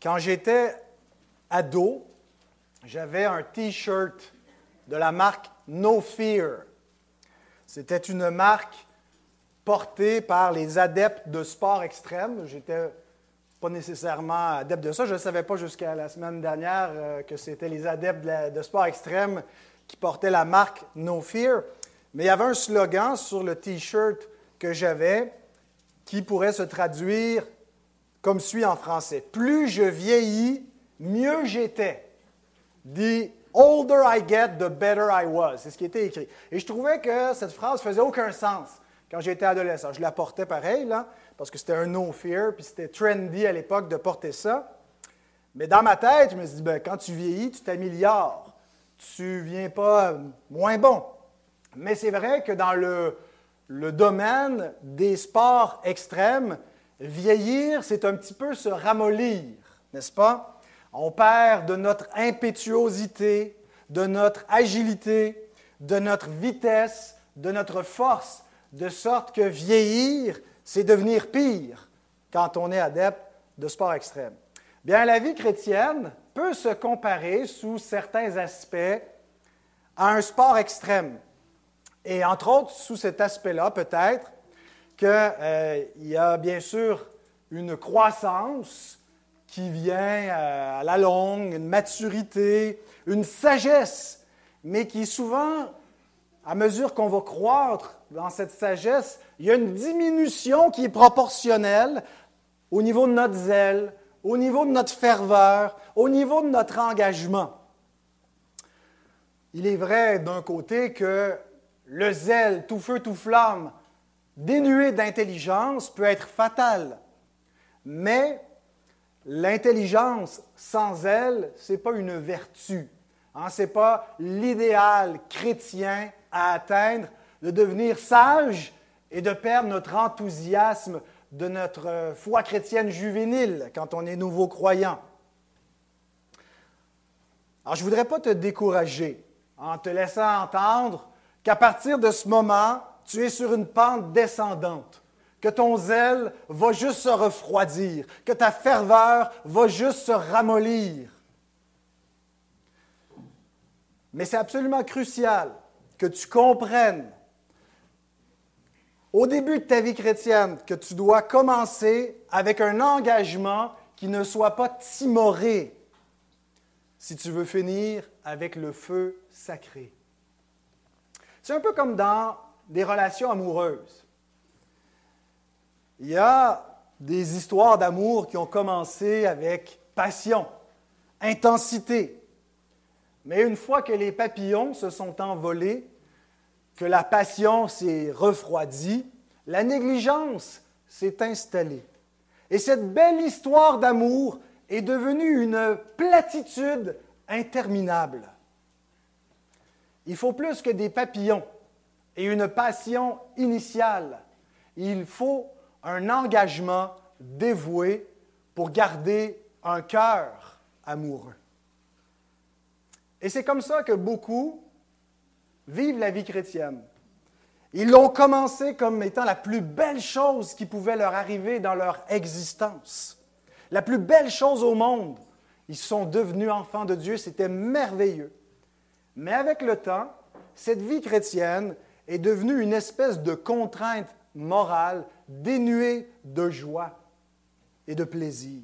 Quand j'étais ado, j'avais un T-shirt de la marque No Fear. C'était une marque portée par les adeptes de sport extrême. J'étais pas nécessairement adepte de ça. Je ne savais pas jusqu'à la semaine dernière euh, que c'était les adeptes de, sport extrême qui portaient la marque No Fear. Mais il y avait un slogan sur le T-shirt que j'avais qui pourrait se traduire comme suit en français. Plus je vieillis, mieux j'étais. The older I get, the better I was. C'est ce qui était écrit. Et je trouvais que cette phrase faisait aucun sens quand j'étais adolescent. Je la portais pareil, là, parce que c'était un no fear, puis c'était trendy à l'époque de porter ça. Mais dans ma tête, je me suis dit, ben, quand tu vieillis, tu t'améliores. Tu ne viens pas moins bon. Mais c'est vrai que dans le, le domaine des sports extrêmes, vieillir, c'est un petit peu se ramollir, n'est-ce pas? On perd de notre impétuosité, de notre agilité, de notre vitesse, de notre force, de sorte que vieillir, c'est devenir pire quand on est adepte de sport extrême. Bien, la vie chrétienne peut se comparer sous certains aspects à un sport extrême. Et entre autres, sous cet aspect-là, peut-être, qu'il euh, y a bien sûr une croissance qui vient euh, à la longue, une maturité, une sagesse, mais qui souvent, à mesure qu'on va croître dans cette sagesse, il y a une diminution qui est proportionnelle au niveau de notre zèle, au niveau de notre ferveur, au niveau de notre engagement. Il est vrai d'un côté que le zèle, tout feu, tout flamme, dénué d'intelligence, peut être fatal. Mais l'intelligence sans elle, ce n'est pas une vertu. Hein, ce n'est pas l'idéal chrétien à atteindre de devenir sage et de perdre notre enthousiasme de notre euh, foi chrétienne juvénile quand on est nouveau croyant. Alors, je ne voudrais pas te décourager en te laissant entendre qu'à partir de ce moment, tu es sur une pente descendante, que ton zèle va juste se refroidir, que ta ferveur va juste se ramollir. Mais c'est absolument crucial que tu comprennes au début de ta vie chrétienne que tu dois commencer avec un engagement qui ne soit pas timoré si tu veux finir avec le feu sacré. C'est un peu comme dans des relations amoureuses. Il y a des histoires d'amour qui ont commencé avec passion, intensité. Mais une fois que les papillons se sont envolés, que la passion s'est refroidie, la négligence s'est installée. Et cette belle histoire d'amour est devenue une platitude interminable. Il faut plus que des papillons et une passion initiale. Il faut un engagement dévoué pour garder un cœur amoureux. Et c'est comme ça que beaucoup vivent la vie chrétienne. Ils l'ont commencé comme étant la plus belle chose qui pouvait leur arriver dans leur existence. La plus belle chose au monde. Ils sont devenus enfants de Dieu, c'était merveilleux. Mais avec le temps, cette vie chrétienne est devenue une espèce de contrainte morale dénuée de joie et de plaisir.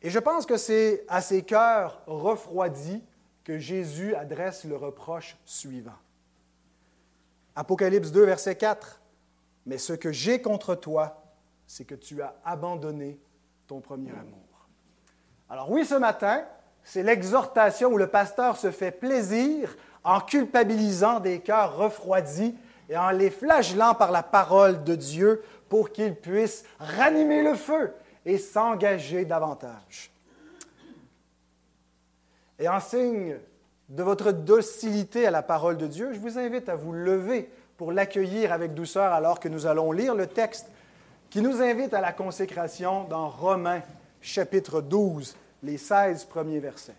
Et je pense que c'est à ces cœurs refroidis que Jésus adresse le reproche suivant. Apocalypse 2, verset 4. Mais ce que j'ai contre toi, c'est que tu as abandonné ton premier amour. Alors oui, ce matin, c'est l'exhortation où le pasteur se fait plaisir en culpabilisant des cœurs refroidis et en les flagellant par la parole de Dieu pour qu'ils puissent ranimer le feu et s'engager davantage. Et en signe de votre docilité à la parole de Dieu, je vous invite à vous lever pour l'accueillir avec douceur alors que nous allons lire le texte qui nous invite à la consécration dans Romains chapitre 12, les 16 premiers versets.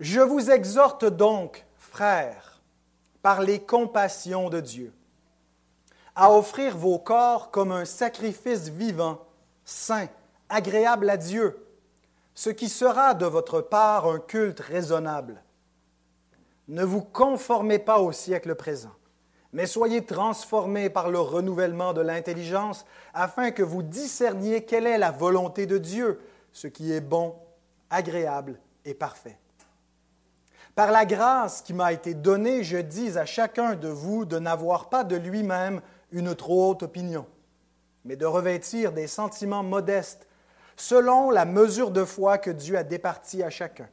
Je vous exhorte donc, frères, par les compassions de Dieu, à offrir vos corps comme un sacrifice vivant, saint, agréable à Dieu, ce qui sera de votre part un culte raisonnable. Ne vous conformez pas au siècle présent, mais soyez transformés par le renouvellement de l'intelligence, afin que vous discerniez quelle est la volonté de Dieu, ce qui est bon, agréable et parfait. Par la grâce qui m'a été donnée, je dis à chacun de vous de n'avoir pas de lui-même une trop haute opinion, mais de revêtir des sentiments modestes, selon la mesure de foi que Dieu a départie à chacun.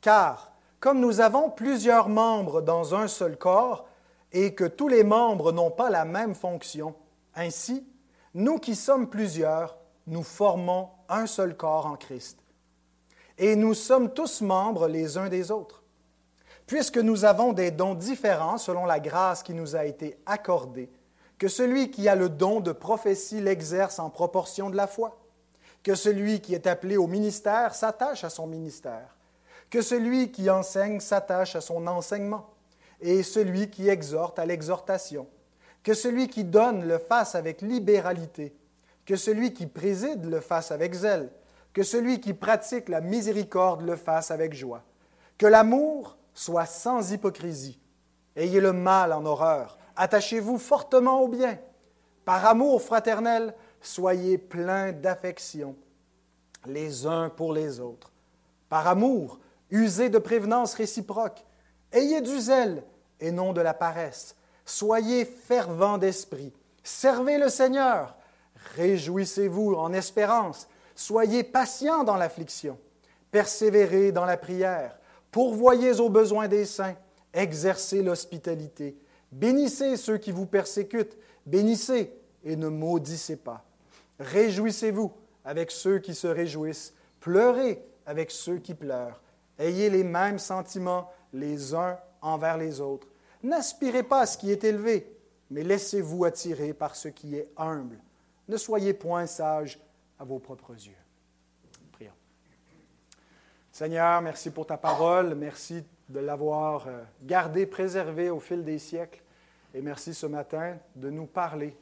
Car, comme nous avons plusieurs membres dans un seul corps, et que tous les membres n'ont pas la même fonction, ainsi, nous qui sommes plusieurs, nous formons un seul corps en Christ. Et nous sommes tous membres les uns des autres. Puisque nous avons des dons différents selon la grâce qui nous a été accordée, que celui qui a le don de prophétie l'exerce en proportion de la foi, que celui qui est appelé au ministère s'attache à son ministère, que celui qui enseigne s'attache à son enseignement, et celui qui exhorte à l'exhortation, que celui qui donne le fasse avec libéralité, que celui qui préside le fasse avec zèle, que celui qui pratique la miséricorde le fasse avec joie, que l'amour soit sans hypocrisie. Ayez le mal en horreur, attachez-vous fortement au bien. Par amour fraternel, soyez pleins d'affection les uns pour les autres. Par amour, usez de prévenance réciproque. Ayez du zèle et non de la paresse. Soyez fervents d'esprit. Servez le Seigneur. Réjouissez-vous en espérance. Soyez patients dans l'affliction. Persévérez dans la prière. Pourvoyez aux besoins des saints. Exercez l'hospitalité. Bénissez ceux qui vous persécutent. Bénissez et ne maudissez pas. Réjouissez-vous avec ceux qui se réjouissent. Pleurez avec ceux qui pleurent. Ayez les mêmes sentiments les uns envers les autres. N'aspirez pas à ce qui est élevé, mais laissez-vous attirer par ce qui est humble. Ne soyez point sages à vos propres yeux. Prions. Seigneur, merci pour ta parole. Merci de l'avoir euh, gardée, préservée au fil des siècles. Et merci ce matin de nous parler,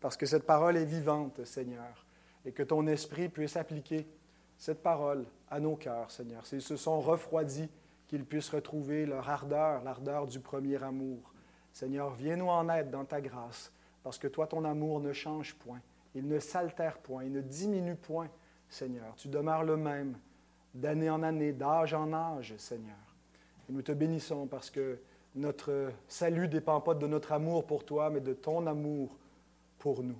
parce que cette parole est vivante, Seigneur, et que ton esprit puisse appliquer cette parole à nos cœurs, Seigneur. S'ils se sont refroidis, qu'ils puissent retrouver leur ardeur, l'ardeur du premier amour. Seigneur, viens-nous en aide dans ta grâce, parce que toi, ton amour ne change point, il ne s'altère point, il ne diminue point, Seigneur. Tu demeures le même, d'année en année, d'âge en âge, Seigneur. Et nous te bénissons parce que notre salut dépend pas de notre amour pour toi, mais de ton amour pour nous.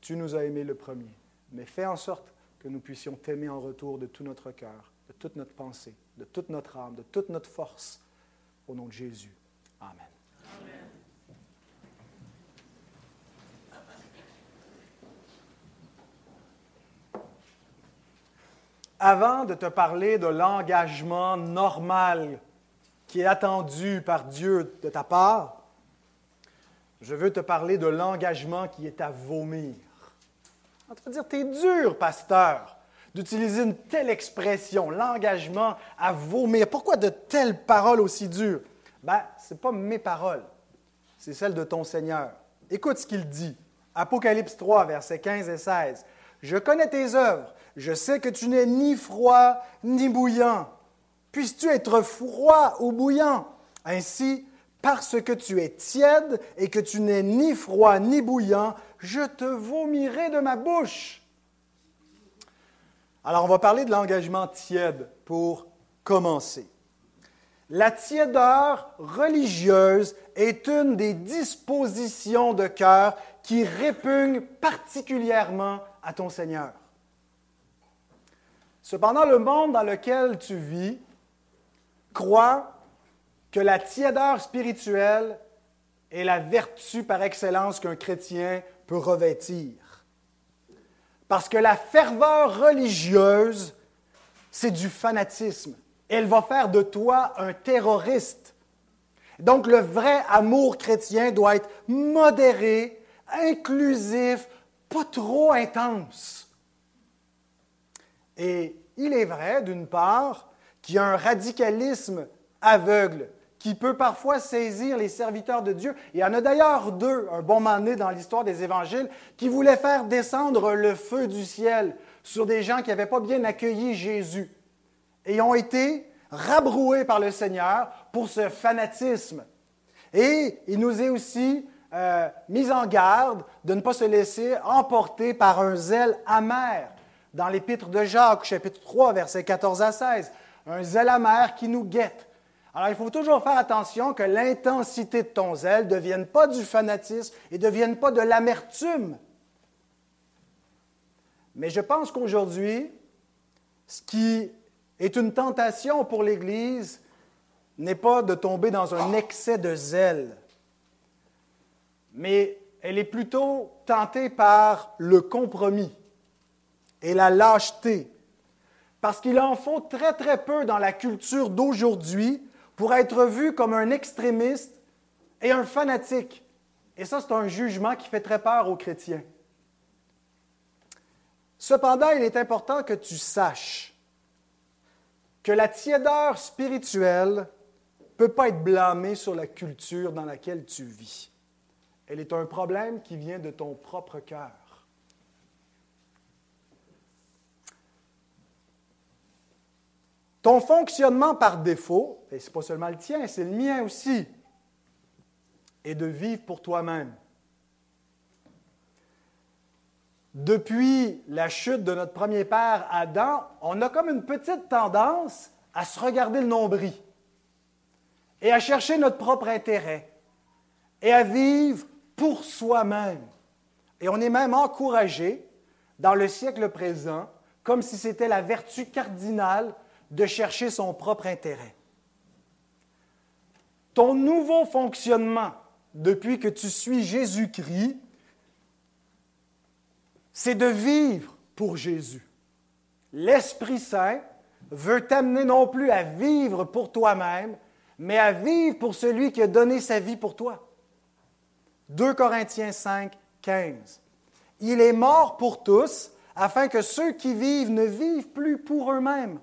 Tu nous as aimés le premier, mais fais en sorte que nous puissions t'aimer en retour de tout notre cœur, de toute notre pensée de toute notre âme, de toute notre force. Au nom de Jésus. Amen. Avant de te parler de l'engagement normal qui est attendu par Dieu de ta part, je veux te parler de l'engagement qui est à vomir. On va dire, t'es dur, pasteur d'utiliser une telle expression, l'engagement à vomir. Pourquoi de telles paroles aussi dures? Ben, ce n'est pas mes paroles, c'est celles de ton Seigneur. Écoute ce qu'il dit. Apocalypse 3, versets 15 et 16. Je connais tes œuvres, je sais que tu n'es ni froid ni bouillant. Puisses-tu être froid ou bouillant? Ainsi, parce que tu es tiède et que tu n'es ni froid ni bouillant, je te vomirai de ma bouche. Alors, on va parler de l'engagement tiède pour commencer. La tiédeur religieuse est une des dispositions de cœur qui répugne particulièrement à ton Seigneur. Cependant, le monde dans lequel tu vis croit que la tiédeur spirituelle est la vertu par excellence qu'un chrétien peut revêtir. Parce que la ferveur religieuse, c'est du fanatisme. Elle va faire de toi un terroriste. Donc le vrai amour chrétien doit être modéré, inclusif, pas trop intense. Et il est vrai, d'une part, qu'il y a un radicalisme aveugle qui peut parfois saisir les serviteurs de Dieu. Il y en a d'ailleurs deux, un bon moment donné dans l'histoire des évangiles, qui voulaient faire descendre le feu du ciel sur des gens qui n'avaient pas bien accueilli Jésus. Et ont été rabroués par le Seigneur pour ce fanatisme. Et il nous est aussi euh, mis en garde de ne pas se laisser emporter par un zèle amer. Dans l'épître de Jacques, chapitre 3, versets 14 à 16, un zèle amer qui nous guette. Alors, il faut toujours faire attention que l'intensité de ton zèle ne devienne pas du fanatisme et ne devienne pas de l'amertume. Mais je pense qu'aujourd'hui, ce qui est une tentation pour l'Église n'est pas de tomber dans un excès de zèle, mais elle est plutôt tentée par le compromis et la lâcheté. Parce qu'il en faut très très peu dans la culture d'aujourd'hui pour être vu comme un extrémiste et un fanatique. Et ça, c'est un jugement qui fait très peur aux chrétiens. Cependant, il est important que tu saches que la tiédeur spirituelle ne peut pas être blâmée sur la culture dans laquelle tu vis. Elle est un problème qui vient de ton propre cœur. Ton fonctionnement par défaut, et ce n'est pas seulement le tien, c'est le mien aussi, est de vivre pour toi-même. Depuis la chute de notre premier père Adam, on a comme une petite tendance à se regarder le nombril et à chercher notre propre intérêt et à vivre pour soi-même. Et on est même encouragé dans le siècle présent, comme si c'était la vertu cardinale de chercher son propre intérêt. Ton nouveau fonctionnement depuis que tu suis Jésus-Christ, c'est de vivre pour Jésus. L'Esprit Saint veut t'amener non plus à vivre pour toi-même, mais à vivre pour celui qui a donné sa vie pour toi. 2 Corinthiens 5, 15. Il est mort pour tous, afin que ceux qui vivent ne vivent plus pour eux-mêmes,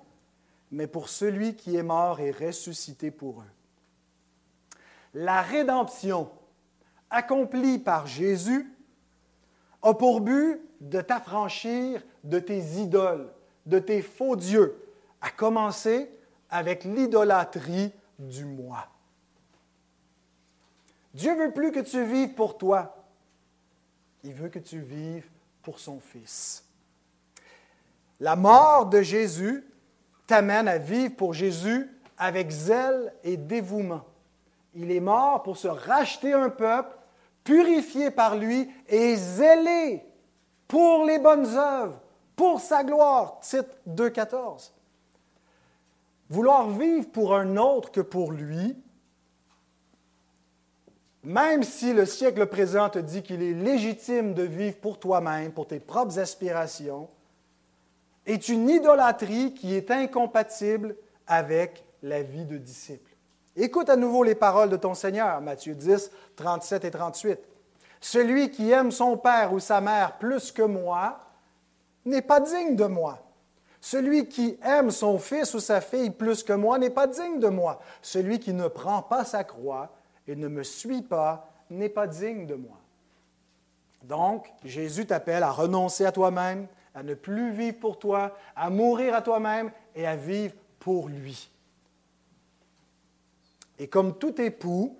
mais pour celui qui est mort et ressuscité pour eux. La rédemption accomplie par Jésus a pour but de t'affranchir de tes idoles, de tes faux dieux, à commencer avec l'idolâtrie du moi. Dieu veut plus que tu vives pour toi. Il veut que tu vives pour son Fils. La mort de Jésus t'amène à vivre pour Jésus avec zèle et dévouement. Il est mort pour se racheter un peuple, purifié par lui et zélé pour les bonnes œuvres, pour sa gloire. Titre 2.14. Vouloir vivre pour un autre que pour lui, même si le siècle présent te dit qu'il est légitime de vivre pour toi-même, pour tes propres aspirations, est une idolâtrie qui est incompatible avec la vie de disciple. Écoute à nouveau les paroles de ton Seigneur, Matthieu 10, 37 et 38. Celui qui aime son père ou sa mère plus que moi n'est pas digne de moi. Celui qui aime son fils ou sa fille plus que moi n'est pas digne de moi. Celui qui ne prend pas sa croix et ne me suit pas n'est pas digne de moi. Donc, Jésus t'appelle à renoncer à toi-même, à ne plus vivre pour toi, à mourir à toi-même et à vivre pour lui. Et comme tout époux,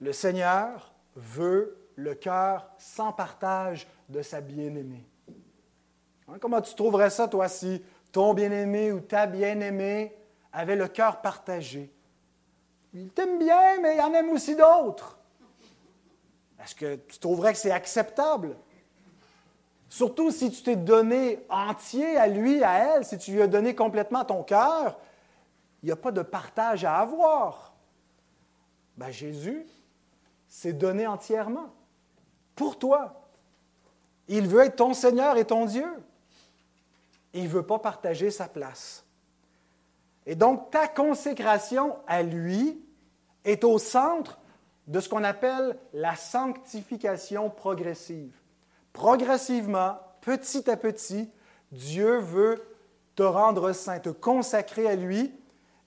le Seigneur veut le cœur sans partage de sa bien-aimée. Hein, comment tu trouverais ça, toi, si ton bien-aimé ou ta bien-aimée avait le cœur partagé? Il t'aime bien, mais il en aime aussi d'autres. Est-ce que tu trouverais que c'est acceptable? Surtout si tu t'es donné entier à lui, à elle, si tu lui as donné complètement ton cœur, il n'y a pas de partage à avoir. Ben, Jésus s'est donné entièrement pour toi. Il veut être ton Seigneur et ton Dieu. Il ne veut pas partager sa place. Et donc, ta consécration à lui est au centre de ce qu'on appelle la sanctification progressive progressivement, petit à petit, Dieu veut te rendre saint, te consacrer à lui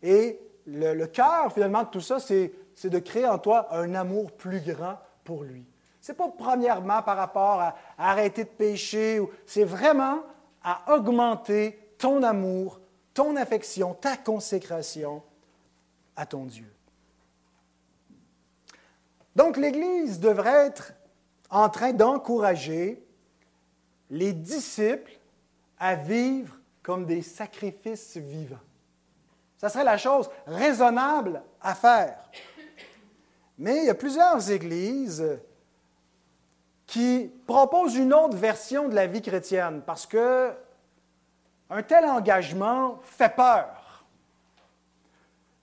et le, cœur finalement de tout ça, c'est de créer en toi un amour plus grand pour lui. Ce n'est pas premièrement par rapport à, arrêter de pécher, c'est vraiment à augmenter ton amour, ton affection, ta consécration à ton Dieu. Donc l'Église devrait être en train d'encourager les disciples à vivre comme des sacrifices vivants. Ça serait la chose raisonnable à faire. Mais il y a plusieurs églises qui proposent une autre version de la vie chrétienne parce que un tel engagement fait peur.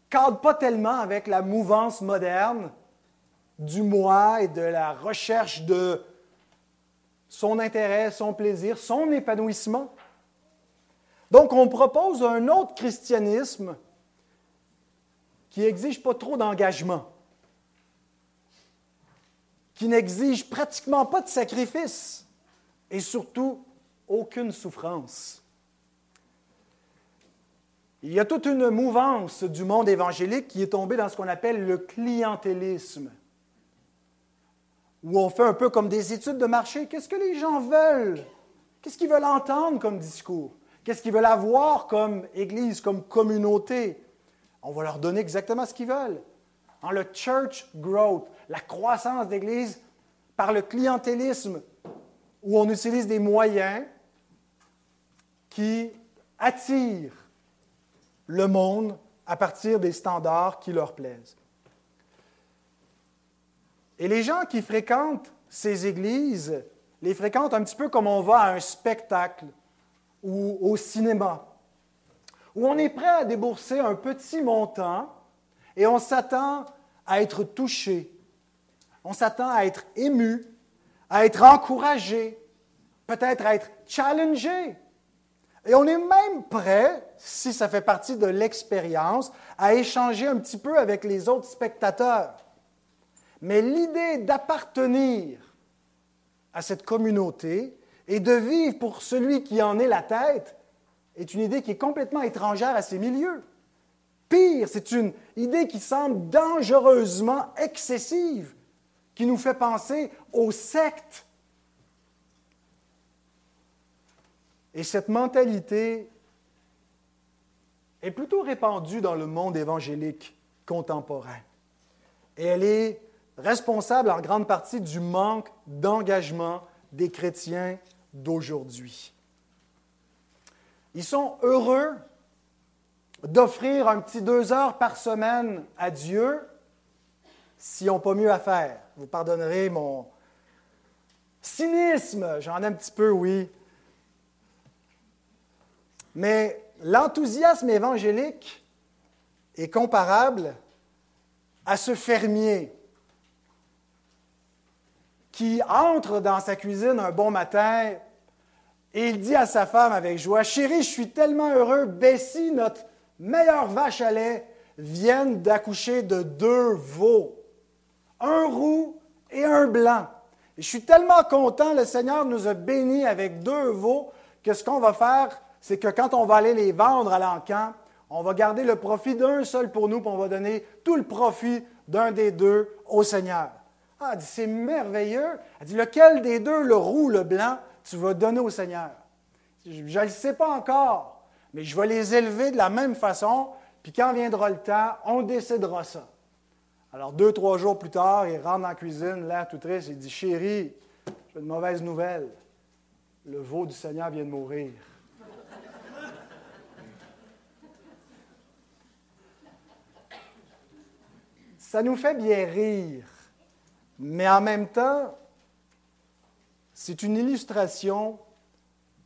Cadre pas tellement avec la mouvance moderne du moi et de la recherche de son intérêt, son plaisir, son épanouissement. Donc, on propose un autre christianisme qui n'exige pas trop d'engagement, qui n'exige pratiquement pas de sacrifice et surtout aucune souffrance. Il y a toute une mouvance du monde évangélique qui est tombée dans ce qu'on appelle le clientélisme où on fait un peu comme des études de marché. Qu'est-ce que les gens veulent? Qu'est-ce qu'ils veulent entendre comme discours? Qu'est-ce qu'ils veulent avoir comme Église, comme communauté? On va leur donner exactement ce qu'ils veulent. En le church growth, la croissance d'Église par le clientélisme, où on utilise des moyens qui attirent le monde à partir des standards qui leur plaisent. Et les gens qui fréquentent ces églises les fréquentent un petit peu comme on va à un spectacle ou au cinéma, où on est prêt à débourser un petit montant et on s'attend à être touché, on s'attend à être ému, à être encouragé, peut-être à être challengé. Et on est même prêt, si ça fait partie de l'expérience, à échanger un petit peu avec les autres spectateurs. Mais l'idée d'appartenir à cette communauté et de vivre pour celui qui en est la tête est une idée qui est complètement étrangère à ces milieux. Pire, c'est une idée qui semble dangereusement excessive, qui nous fait penser aux sectes. Et cette mentalité est plutôt répandue dans le monde évangélique contemporain. Et elle est responsable en grande partie du manque d'engagement des chrétiens d'aujourd'hui. Ils sont heureux d'offrir un petit deux heures par semaine à Dieu s'ils n'ont pas mieux à faire. Vous pardonnerez mon cynisme, j'en ai un petit peu, oui. Mais l'enthousiasme évangélique est comparable à ce fermier qui entre dans sa cuisine un bon matin et il dit à sa femme avec joie, Chérie, je suis tellement heureux, Bessie, notre meilleure vache à lait, viennent d'accoucher de deux veaux, un roux et un blanc. Je suis tellement content, le Seigneur nous a bénis avec deux veaux, que ce qu'on va faire, c'est que quand on va aller les vendre à l'encan, on va garder le profit d'un seul pour nous, puis on va donner tout le profit d'un des deux au Seigneur. Ah, elle dit, c'est merveilleux. Elle dit, lequel des deux, le roux ou le blanc, tu vas donner au Seigneur? Je ne le sais pas encore, mais je vais les élever de la même façon, puis quand viendra le temps, on décidera ça. Alors, deux, trois jours plus tard, il rentre dans la cuisine, là, tout triste, il dit, chérie, j'ai une mauvaise nouvelle. Le veau du Seigneur vient de mourir. Ça nous fait bien rire mais en même temps, c'est une illustration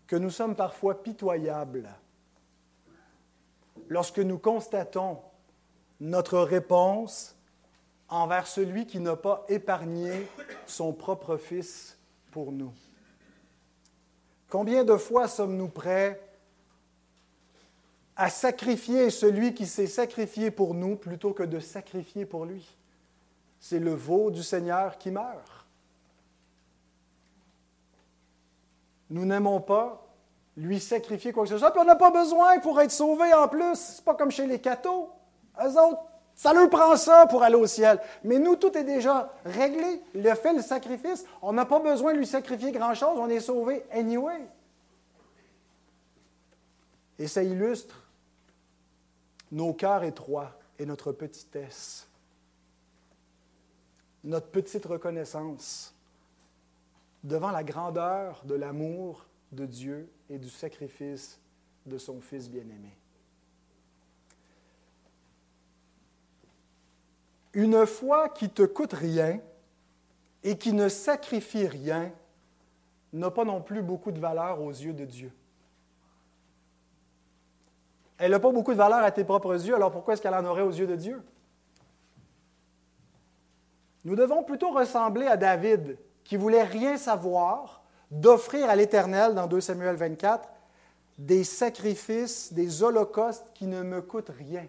que nous sommes parfois pitoyables lorsque nous constatons notre réponse envers celui qui n'a pas épargné son propre Fils pour nous. Combien de fois sommes-nous prêts à sacrifier celui qui s'est sacrifié pour nous plutôt que de sacrifier pour lui? C'est le veau du Seigneur qui meurt. Nous n'aimons pas lui sacrifier quoi que ce soit, puis on n'a pas besoin pour être sauvé en plus. C'est pas comme chez les cathos. Eux autres, ça leur prend ça pour aller au ciel. Mais nous, tout est déjà réglé. Il a fait le sacrifice. On n'a pas besoin de lui sacrifier grand-chose. On est sauvé anyway. Et ça illustre nos cœurs étroits et notre petitesse, notre petite reconnaissance devant la grandeur de l'amour de Dieu et du sacrifice de son Fils bien-aimé. Une foi qui te coûte rien et qui ne sacrifie rien n'a pas non plus beaucoup de valeur aux yeux de Dieu. Elle n'a pas beaucoup de valeur à tes propres yeux, alors pourquoi est-ce qu'elle en aurait aux yeux de Dieu? Nous devons plutôt ressembler à David, qui voulait rien savoir, d'offrir à l'Éternel, dans 2 Samuel 24, des sacrifices, des holocaustes qui ne me coûtent rien.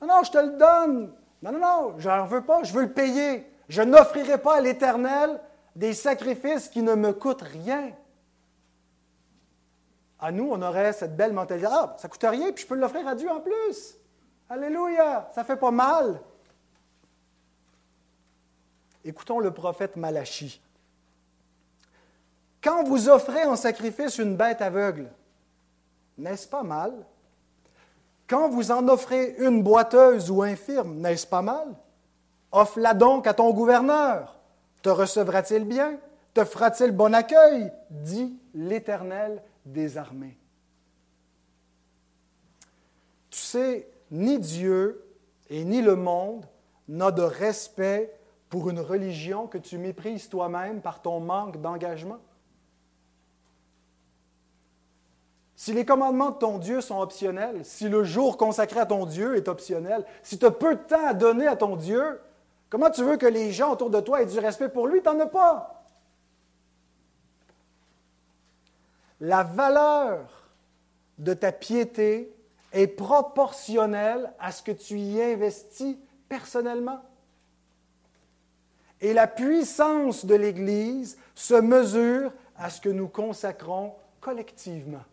Non, non, je te le donne. Non, non, non, je n'en veux pas, je veux le payer. Je n'offrirai pas à l'Éternel des sacrifices qui ne me coûtent rien. À nous, on aurait cette belle mentalité. Ah, ça ne coûte rien, puis je peux l'offrir à Dieu en plus. Alléluia, ça fait pas mal. Écoutons le prophète Malachi. Quand vous offrez en sacrifice une bête aveugle, n'est-ce pas mal? Quand vous en offrez une boiteuse ou infirme, n'est-ce pas mal? Offre-la donc à ton gouverneur. Te recevra-t-il bien? Te fera-t-il bon accueil? dit l'Éternel des armées. Tu sais, ni Dieu et ni le monde n'ont de respect pour une religion que tu méprises toi-même par ton manque d'engagement? Si les commandements de ton Dieu sont optionnels, si le jour consacré à ton Dieu est optionnel, si tu as peu de temps à donner à ton Dieu, comment tu veux que les gens autour de toi aient du respect pour lui? Tu n'en as pas. La valeur de ta piété est proportionnelle à ce que tu y investis personnellement. Et la puissance de l'Église se mesure à ce que nous consacrons collectivement.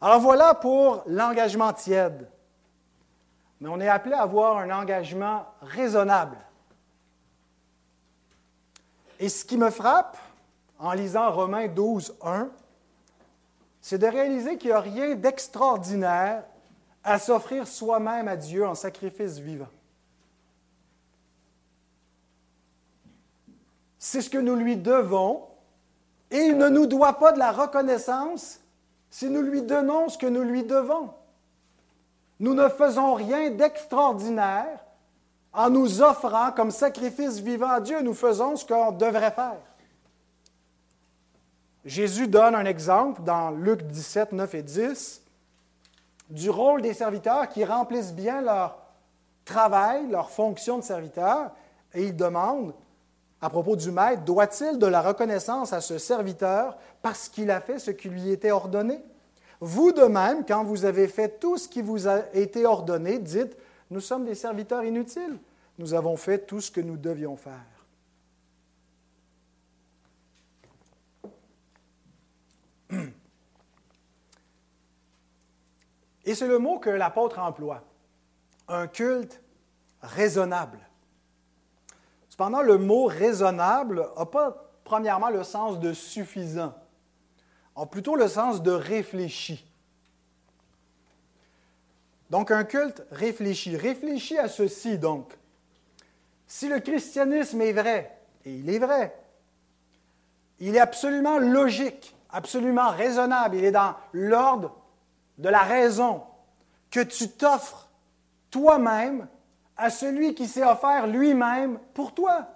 Alors voilà pour l'engagement tiède. Mais on est appelé à avoir un engagement raisonnable. Et ce qui me frappe en lisant Romains 12, 1, c'est de réaliser qu'il n'y a rien d'extraordinaire à s'offrir soi-même à Dieu en sacrifice vivant. C'est ce que nous lui devons et il ne nous doit pas de la reconnaissance si nous lui donnons ce que nous lui devons. Nous ne faisons rien d'extraordinaire en nous offrant comme sacrifice vivant à Dieu. Nous faisons ce qu'on devrait faire. Jésus donne un exemple dans Luc 17, 9 et 10 du rôle des serviteurs qui remplissent bien leur travail, leur fonction de serviteur, et il demande à propos du maître, doit-il de la reconnaissance à ce serviteur parce qu'il a fait ce qui lui était ordonné? Vous de même, quand vous avez fait tout ce qui vous a été ordonné, dites, nous sommes des serviteurs inutiles. Nous avons fait tout ce que nous devions faire. Et c'est le mot que l'apôtre emploie, un culte raisonnable. Cependant, le mot raisonnable n'a pas premièrement le sens de suffisant, a plutôt le sens de réfléchi. Donc un culte réfléchi. Réfléchi à ceci donc. Si le christianisme est vrai, et il est vrai, il est absolument logique, absolument raisonnable, il est dans l'ordre de la raison que tu t'offres toi-même à celui qui s'est offert lui-même pour toi.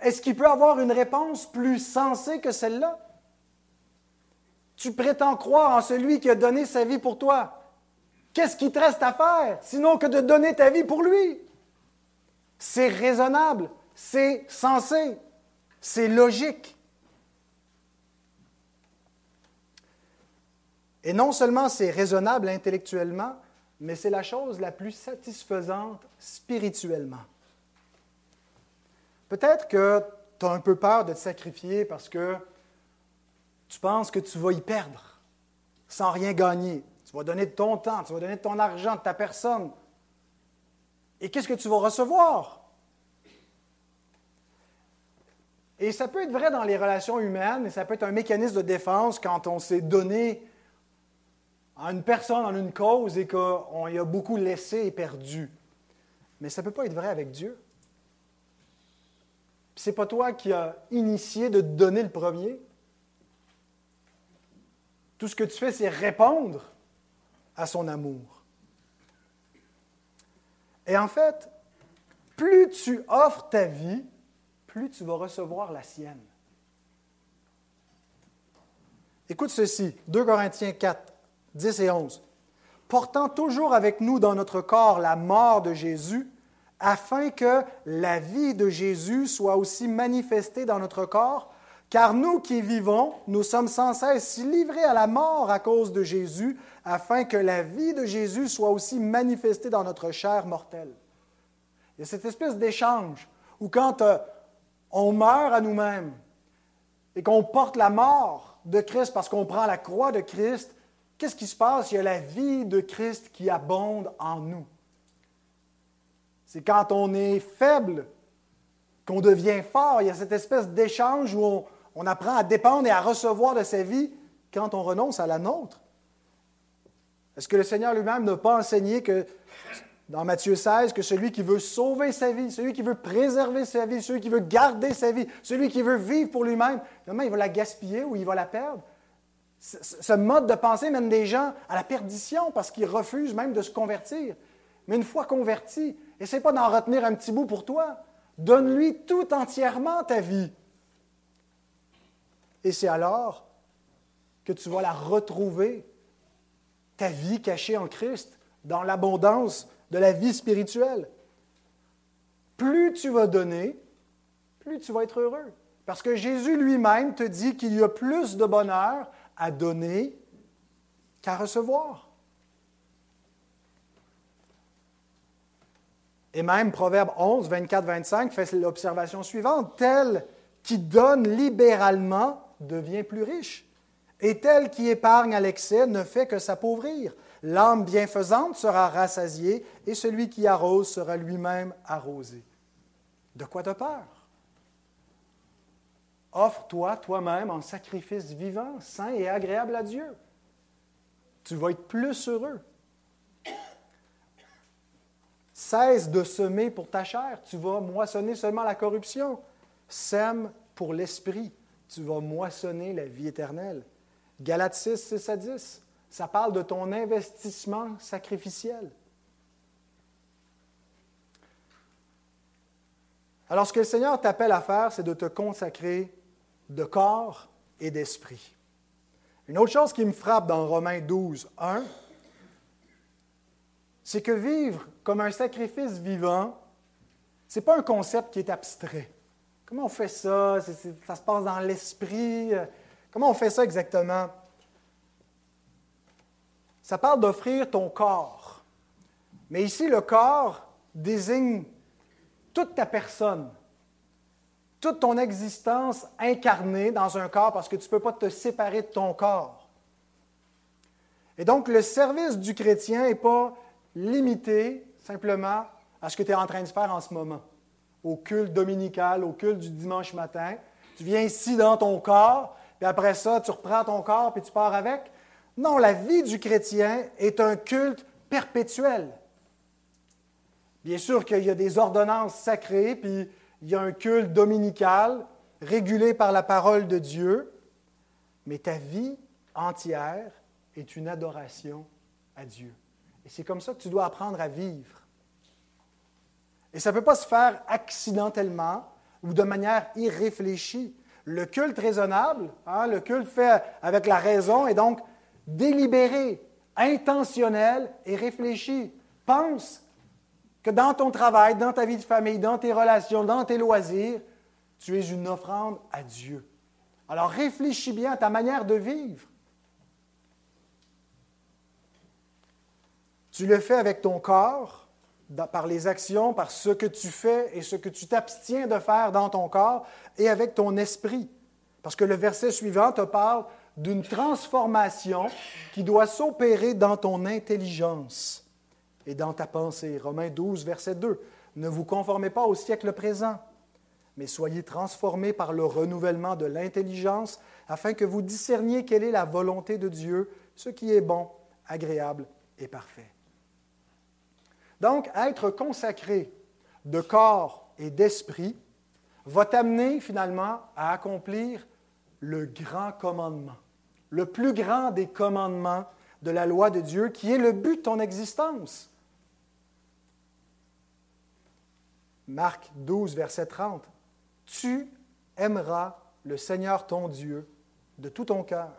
Est-ce qu'il peut avoir une réponse plus sensée que celle-là? Tu prétends croire en celui qui a donné sa vie pour toi. Qu'est-ce qui te reste à faire sinon que de donner ta vie pour lui? C'est raisonnable, c'est sensé, c'est logique. Et non seulement c'est raisonnable intellectuellement, mais c'est la chose la plus satisfaisante spirituellement. Peut-être que tu as un peu peur de te sacrifier parce que tu penses que tu vas y perdre. sans rien gagner. Tu vas donner de ton temps, tu vas donner de ton argent, de ta personne. Et qu'est-ce que tu vas recevoir? Et ça peut être vrai dans les relations humaines, et ça peut être un mécanisme de défense quand on s'est donné à une personne, en une cause, et qu'on y a beaucoup laissé et perdu. Mais ça ne peut pas être vrai avec Dieu. Ce n'est pas toi qui as initié de te donner le premier. Tout ce que tu fais, c'est répondre à son amour. Et en fait, plus tu offres ta vie, plus tu vas recevoir la sienne. Écoute ceci, 2 Corinthiens 4, 10 et 11. Portant toujours avec nous dans notre corps la mort de Jésus, afin que la vie de Jésus soit aussi manifestée dans notre corps, car nous qui vivons, nous sommes sans cesse livrés à la mort à cause de Jésus, afin que la vie de Jésus soit aussi manifestée dans notre chair mortelle. Il y a cette espèce d'échange où quand euh, on meurt à nous-mêmes et qu'on porte la mort de Christ parce qu'on prend la croix de Christ, qu'est-ce qui se passe? Il y a la vie de Christ qui abonde en nous. C'est quand on est faible qu'on devient fort. Il y a cette espèce d'échange où on, apprend à dépendre et à recevoir de sa vie quand on renonce à la nôtre. Est-ce que le Seigneur lui-même n'a pas enseigné que dans Matthieu 16 que celui qui veut sauver sa vie, celui qui veut préserver sa vie, celui qui veut garder sa vie, celui qui veut vivre pour lui-même, finalement, il va la gaspiller ou il va la perdre? Ce mode de pensée mène des gens à la perdition parce qu'ils refusent même de se convertir. Mais une fois converti, essaie pas d'en retenir un petit bout pour toi. Donne-lui tout entièrement ta vie. Et c'est alors que tu vas la retrouver, ta vie cachée en Christ, dans l'abondance de la vie spirituelle. Plus tu vas donner, plus tu vas être heureux. Parce que Jésus lui-même te dit qu'il y a plus de bonheur à donner qu'à recevoir. Et même Proverbe 11, 24, 25 fait l'observation suivante. Tel qui donne libéralement devient plus riche, et tel qui épargne à l'excès ne fait que s'appauvrir. L'âme bienfaisante sera rassasiée et celui qui arrose sera lui-même arrosé. De quoi te peur? Offre-toi toi-même en sacrifice vivant, saint et agréable à Dieu. Tu vas être plus heureux. Cesse de semer pour ta chair, tu vas moissonner seulement la corruption. Sème pour l'esprit, tu vas moissonner la vie éternelle. Galates 6, 6 à 10 ça parle de ton investissement sacrificiel. Alors, ce que le Seigneur t'appelle à faire, c'est de te consacrer de corps et d'esprit. Une autre chose qui me frappe dans Romains 12, 1, c'est que vivre comme un sacrifice vivant, ce n'est pas un concept qui est abstrait. Comment on fait ça? Ça se passe dans l'esprit. Comment on fait ça exactement? ça parle d'offrir ton corps. Mais ici, le corps désigne toute ta personne, toute ton existence incarnée dans un corps parce que tu ne peux pas te séparer de ton corps. Et donc, le service du chrétien n'est pas limité simplement à ce que tu es en train de faire en ce moment, au culte dominical, au culte du dimanche matin. Tu viens ici dans ton corps, puis après ça, tu reprends ton corps, puis tu pars avec. Non, la vie du chrétien est un culte perpétuel. Bien sûr qu'il y a des ordonnances sacrées, puis il y a un culte dominical régulé par la parole de Dieu, mais ta vie entière est une adoration à Dieu. Et c'est comme ça que tu dois apprendre à vivre. Et ça ne peut pas se faire accidentellement ou de manière irréfléchie. Le culte raisonnable, hein, le culte fait avec la raison et donc délibéré, intentionnel et réfléchi. Pense que dans ton travail, dans ta vie de famille, dans tes relations, dans tes loisirs, tu es une offrande à Dieu. Alors réfléchis bien à ta manière de vivre. Tu le fais avec ton corps, par les actions, par ce que tu fais et ce que tu t'abstiens de faire dans ton corps, et avec ton esprit. Parce que le verset suivant te parle d'une transformation qui doit s'opérer dans ton intelligence et dans ta pensée. Romains 12, verset 2. Ne vous conformez pas au siècle présent, mais soyez transformés par le renouvellement de l'intelligence, afin que vous discerniez quelle est la volonté de Dieu, ce qui est bon, agréable et parfait. Donc, être consacré de corps et d'esprit va t'amener finalement à accomplir le grand commandement, le plus grand des commandements de la loi de Dieu, qui est le but de ton existence. Marc 12, verset 30. Tu aimeras le Seigneur ton Dieu de tout ton cœur,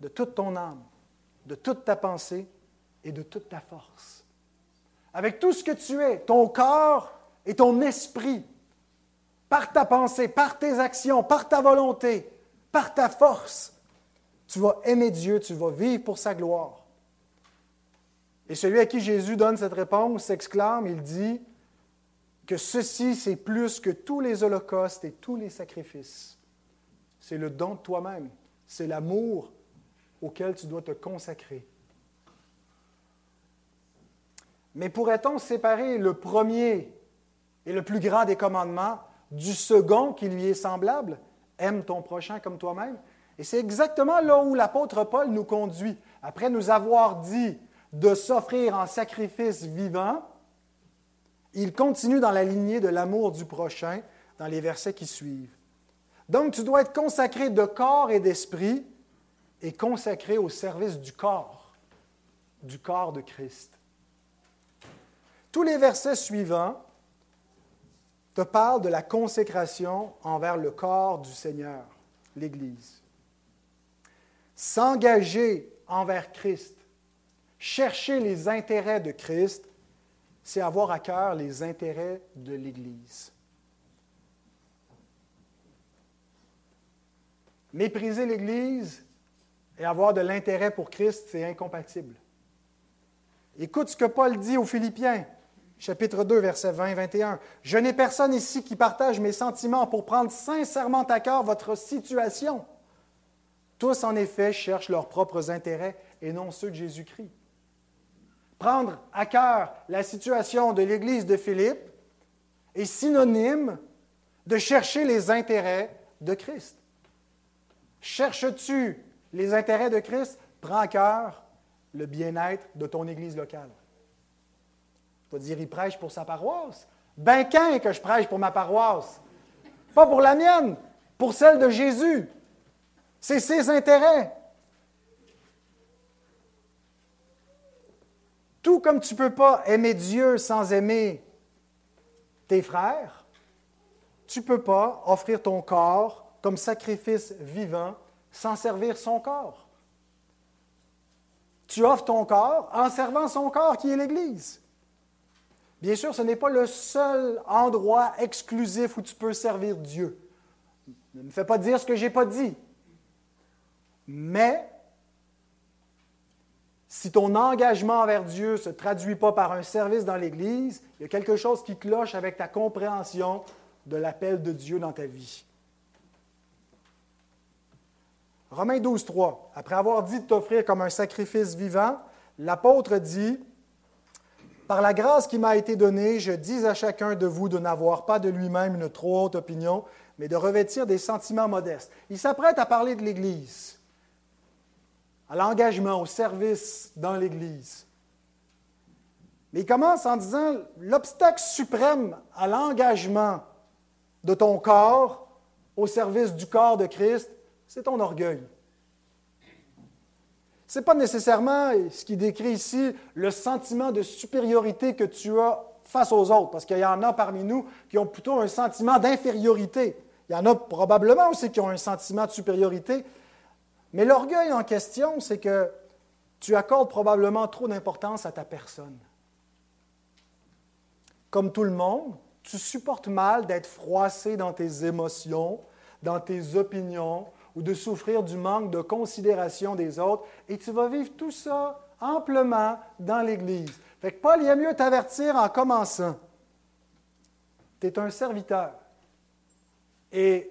de toute ton âme, de toute ta pensée et de toute ta force. Avec tout ce que tu es, ton corps et ton esprit, par ta pensée, par tes actions, par ta volonté, par ta force, tu vas aimer Dieu, tu vas vivre pour sa gloire. Et celui à qui Jésus donne cette réponse s'exclame, il dit que ceci, c'est plus que tous les holocaustes et tous les sacrifices. C'est le don de toi-même, c'est l'amour auquel tu dois te consacrer. Mais pourrait-on séparer le premier et le plus grand des commandements du second qui lui est semblable? Aime ton prochain comme toi-même. Et c'est exactement là où l'apôtre Paul nous conduit. Après nous avoir dit de s'offrir en sacrifice vivant, il continue dans la lignée de l'amour du prochain dans les versets qui suivent. Donc tu dois être consacré de corps et d'esprit et consacré au service du corps, du corps de Christ. Tous les versets suivants te parlent de la consécration envers le corps du Seigneur, l'Église. S'engager envers Christ, chercher les intérêts de Christ, c'est avoir à cœur les intérêts de l'Église. Mépriser l'Église et avoir de l'intérêt pour Christ, c'est incompatible. Écoute ce que Paul dit aux Philippiens chapitre 2, versets 20 et 21. Je n'ai personne ici qui partage mes sentiments pour prendre sincèrement à cœur votre situation. Tous, en effet, cherchent leurs propres intérêts et non ceux de Jésus-Christ. Prendre à cœur la situation de l'Église de Philippe est synonyme de chercher les intérêts de Christ. Cherches-tu les intérêts de Christ? Prends à cœur le bien-être de ton Église locale. Tu vas dire, il prêche pour sa paroisse. Ben quand que je prêche pour ma paroisse? Pas pour la mienne, pour celle de Jésus. C'est ses intérêts. Tout comme tu ne peux pas aimer Dieu sans aimer tes frères, tu ne peux pas offrir ton corps comme sacrifice vivant sans servir son corps. Tu offres ton corps en servant son corps qui est l'Église. Bien sûr, ce n'est pas le seul endroit exclusif où tu peux servir Dieu. Ne me fais pas dire ce que je n'ai pas dit. Mais si ton engagement envers Dieu ne se traduit pas par un service dans l'Église, il y a quelque chose qui cloche avec ta compréhension de l'appel de Dieu dans ta vie. Romains 12, 3. Après avoir dit de t'offrir comme un sacrifice vivant, l'apôtre dit par la grâce qui m'a été donnée, je dis à chacun de vous de n'avoir pas de lui-même une trop haute opinion, mais de revêtir des sentiments modestes. Il s'apprête à parler de l'Église, à l'engagement, au service dans l'Église. Mais il commence en disant, l'obstacle suprême à l'engagement de ton corps au service du corps de Christ, c'est ton orgueil. Ce n'est pas nécessairement ce qui décrit ici le sentiment de supériorité que tu as face aux autres, parce qu'il y en a parmi nous qui ont plutôt un sentiment d'infériorité. Il y en a probablement aussi qui ont un sentiment de supériorité. Mais l'orgueil en question, c'est que tu accordes probablement trop d'importance à ta personne. Comme tout le monde, tu supportes mal d'être froissé dans tes émotions, dans tes opinions, ou de souffrir du manque de considération des autres, et tu vas vivre tout ça amplement dans l'Église. Fait que Paul, il a mieux t'avertir en commençant. Tu es un serviteur. Et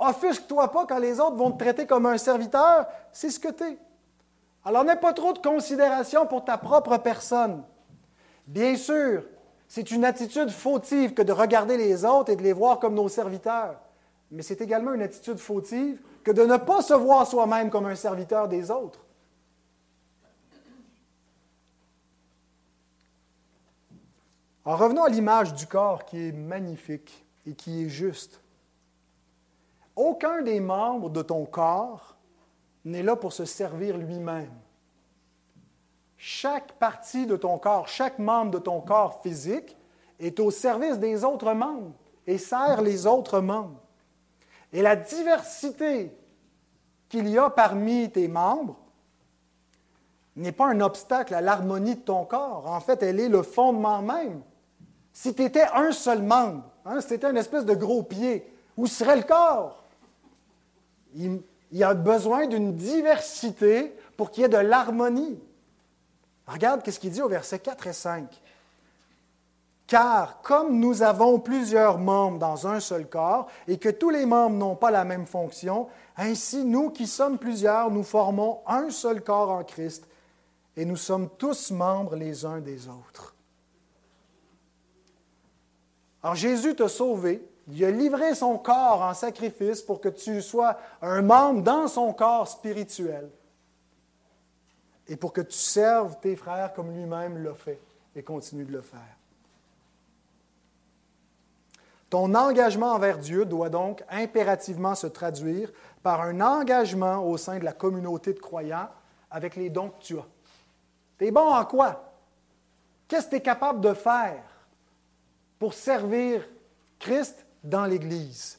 Offusque-toi pas quand les autres vont te traiter comme un serviteur, c'est ce que tu es. Alors n'aie pas trop de considération pour ta propre personne. Bien sûr, c'est une attitude fautive que de regarder les autres et de les voir comme nos serviteurs. Mais c'est également une attitude fautive que de ne pas se voir soi-même comme un serviteur des autres. En revenons à l'image du corps qui est magnifique et qui est juste. Aucun des membres de ton corps n'est là pour se servir lui-même. Chaque partie de ton corps, chaque membre de ton corps physique est au service des autres membres et sert les autres membres. Et la diversité qu'il y a parmi tes membres n'est pas un obstacle à l'harmonie de ton corps. En fait, elle est le fondement même. Si tu étais un seul membre, hein, si tu étais une espèce de gros pied, où serait le corps? Il, y a besoin d'une diversité pour qu'il y ait de l'harmonie. Regarde ce qu'il dit au verset 4 et 5. Car comme nous avons plusieurs membres dans un seul corps et que tous les membres n'ont pas la même fonction, ainsi nous qui sommes plusieurs, nous formons un seul corps en Christ et nous sommes tous membres les uns des autres. Alors Jésus t'a sauvé, il a livré son corps en sacrifice pour que tu sois un membre dans son corps spirituel et pour que tu serves tes frères comme lui-même l'a fait et continue de le faire. Ton engagement envers Dieu doit donc impérativement se traduire par un engagement au sein de la communauté de croyants avec les dons que tu as. Tu es bon en quoi? Qu'est-ce que tu es capable de faire pour servir Christ dans l'Église?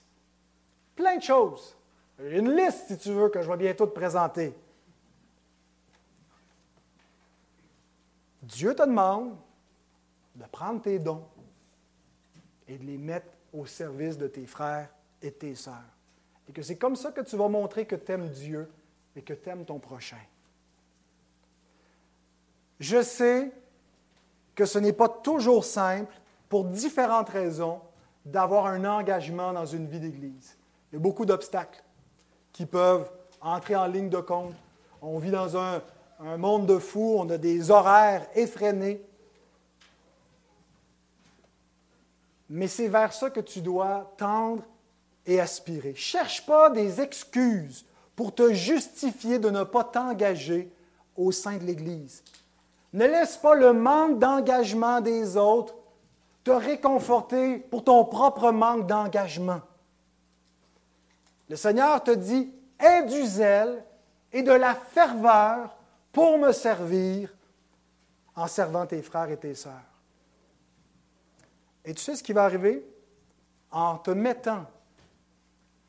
Plein de choses. Une liste, si tu veux, que je vais bientôt te présenter. Dieu te demande de prendre tes dons et de les mettre au service de tes frères et tes sœurs. Et que c'est comme ça que tu vas montrer que tu aimes Dieu et que tu aimes ton prochain. Je sais que ce n'est pas toujours simple, pour différentes raisons, d'avoir un engagement dans une vie d'Église. Il y a beaucoup d'obstacles qui peuvent entrer en ligne de compte. On vit dans un, un monde de fous, on a des horaires effrénés. Mais c'est vers ça que tu dois tendre et aspirer. Cherche pas des excuses pour te justifier de ne pas t'engager au sein de l'Église. Ne laisse pas le manque d'engagement des autres te réconforter pour ton propre manque d'engagement. Le Seigneur te dit, aie du zèle et de la ferveur pour me servir en servant tes frères et tes sœurs. Et tu sais ce qui va arriver? En te mettant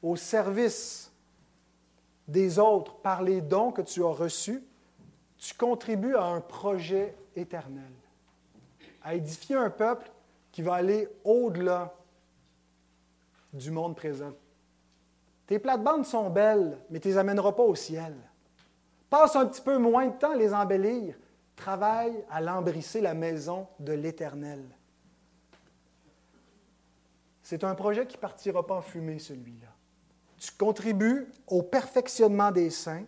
au service des autres par les dons que tu as reçus, tu contribues à un projet éternel, à édifier un peuple qui va aller au-delà du monde présent. Tes plates-bandes sont belles, mais tu ne les amèneras pas au ciel. Passe un petit peu moins de temps à les embellir. Travaille à l'embrisser la maison de l'Éternel. C'est un projet qui ne partira pas en fumée, celui-là. Tu contribues au perfectionnement des saints.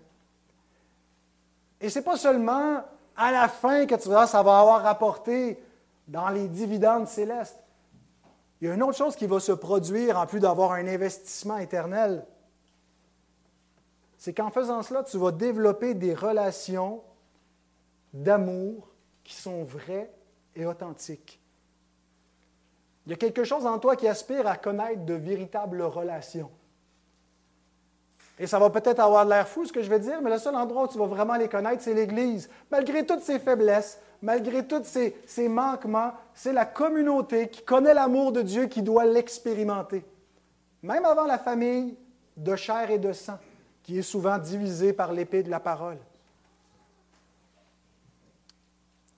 Et ce n'est pas seulement à la fin que tu verras, ça va avoir rapporté dans les dividendes célestes. Il y a une autre chose qui va se produire en plus d'avoir un investissement éternel c'est qu'en faisant cela, tu vas développer des relations d'amour qui sont vraies et authentiques. Il y a quelque chose en toi qui aspire à connaître de véritables relations. Et ça va peut-être avoir l'air fou ce que je vais dire, mais le seul endroit où tu vas vraiment les connaître, c'est l'Église. Malgré toutes ses faiblesses, malgré tous ses, ses manquements, c'est la communauté qui connaît l'amour de Dieu qui doit l'expérimenter. Même avant la famille de chair et de sang qui est souvent divisé par l'épée de la parole.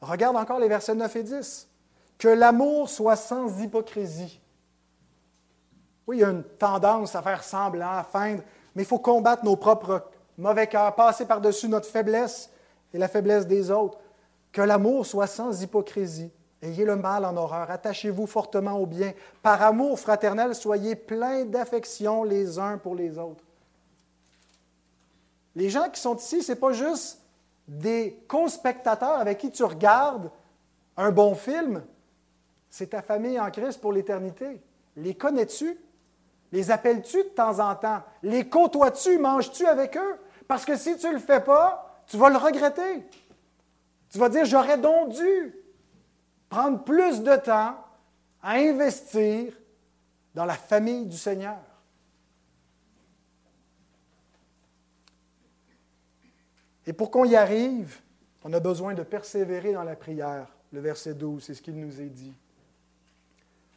Regarde encore les versets 9 et 10. Que l'amour soit sans hypocrisie. Oui, il y a une tendance à faire semblant, à feindre, mais il faut combattre nos propres mauvais cœurs, passer par-dessus notre faiblesse et la faiblesse des autres. Que l'amour soit sans hypocrisie. Ayez le mal en horreur, attachez-vous fortement au bien. Par amour fraternel, soyez pleins d'affection les uns pour les autres. Les gens qui sont ici, ce n'est pas juste des co-spectateurs avec qui tu regardes un bon film, c'est ta famille en Christ pour l'éternité. Les connais-tu? Les appelles-tu de temps en temps? Les côtoies-tu? Manges-tu avec eux? Parce que si tu ne le fais pas, tu vas le regretter. Tu vas dire, j'aurais donc dû prendre plus de temps à investir dans la famille du Seigneur. Et pour qu'on y arrive, on a besoin de persévérer dans la prière. Le verset 12, c'est ce qu'il nous est dit.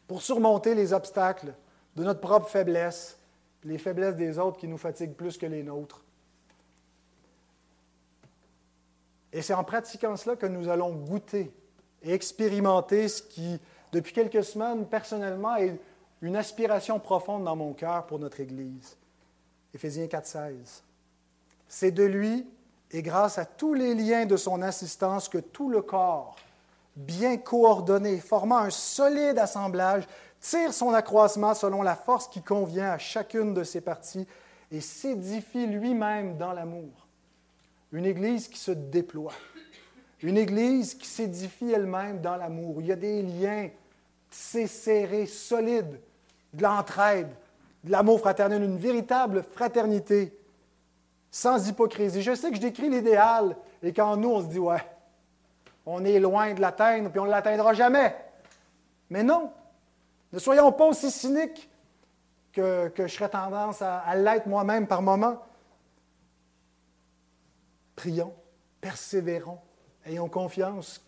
Pour surmonter les obstacles de notre propre faiblesse, les faiblesses des autres qui nous fatiguent plus que les nôtres. Et c'est en pratiquant cela que nous allons goûter et expérimenter ce qui, depuis quelques semaines, personnellement, est une aspiration profonde dans mon cœur pour notre Église. Éphésiens 4.16. C'est de lui et grâce à tous les liens de son assistance que tout le corps, bien coordonné, formant un solide assemblage, tire son accroissement selon la force qui convient à chacune de ses parties et s'édifie lui-même dans l'amour. Une Église qui se déploie, une Église qui s'édifie elle-même dans l'amour. Il y a des liens tissés, serrés, solides, de l'entraide, de l'amour fraternel, une véritable fraternité sans hypocrisie. Je sais que je décris l'idéal et quand nous, on se dit, ouais, on est loin de l'atteindre, puis on ne l'atteindra jamais. Mais non, ne soyons pas aussi cyniques que, que je serais tendance à, l'être moi-même par moment. Prions, persévérons, ayons confiance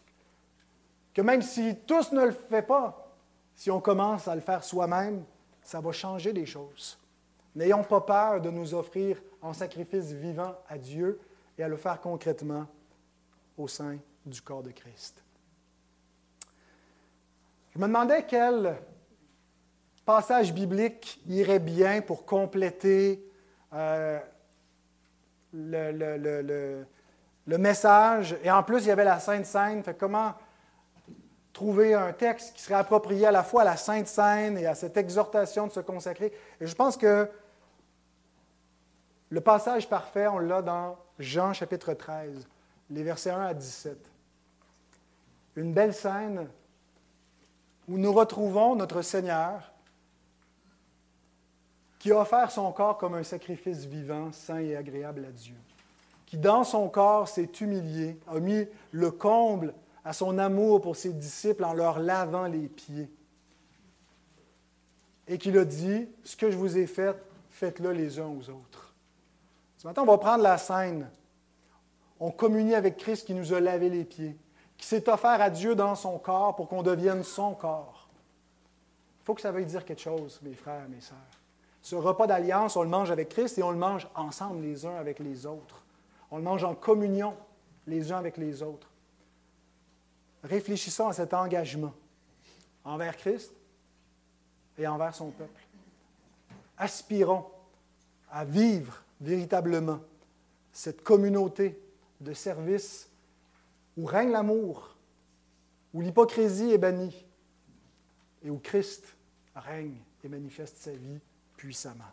que même si tous ne le font pas, si on commence à le faire soi-même, ça va changer les choses. N'ayons pas peur de nous offrir en sacrifice vivant à Dieu et à le faire concrètement au sein du corps de Christ. Je me demandais quel passage biblique irait bien pour compléter euh, le, message. Et en plus, il y avait la Sainte Seine. Comment trouver un texte qui serait approprié à la fois à la Sainte Seine et à cette exhortation de se consacrer? Et je pense que le passage parfait, on l'a dans Jean chapitre 13, les versets 1 à 17. Une belle scène où nous retrouvons notre Seigneur qui a offert son corps comme un sacrifice vivant, saint et agréable à Dieu, qui dans son corps s'est humilié, a mis le comble à son amour pour ses disciples en leur lavant les pieds, et qu'il a dit, ce que je vous ai fait, faites-le les uns aux autres. Ce matin, on va prendre la scène. On communie avec Christ qui nous a lavé les pieds, qui s'est offert à Dieu dans son corps pour qu'on devienne son corps. Il faut que ça veuille dire quelque chose, mes frères, mes sœurs. Ce repas d'alliance, on le mange avec Christ et on le mange ensemble les uns avec les autres. On le mange en communion les uns avec les autres. Réfléchissons à cet engagement envers Christ et envers son peuple. Aspirons à vivre véritablement cette communauté de service où règne l'amour, où l'hypocrisie est bannie et où Christ règne et manifeste sa vie puissamment.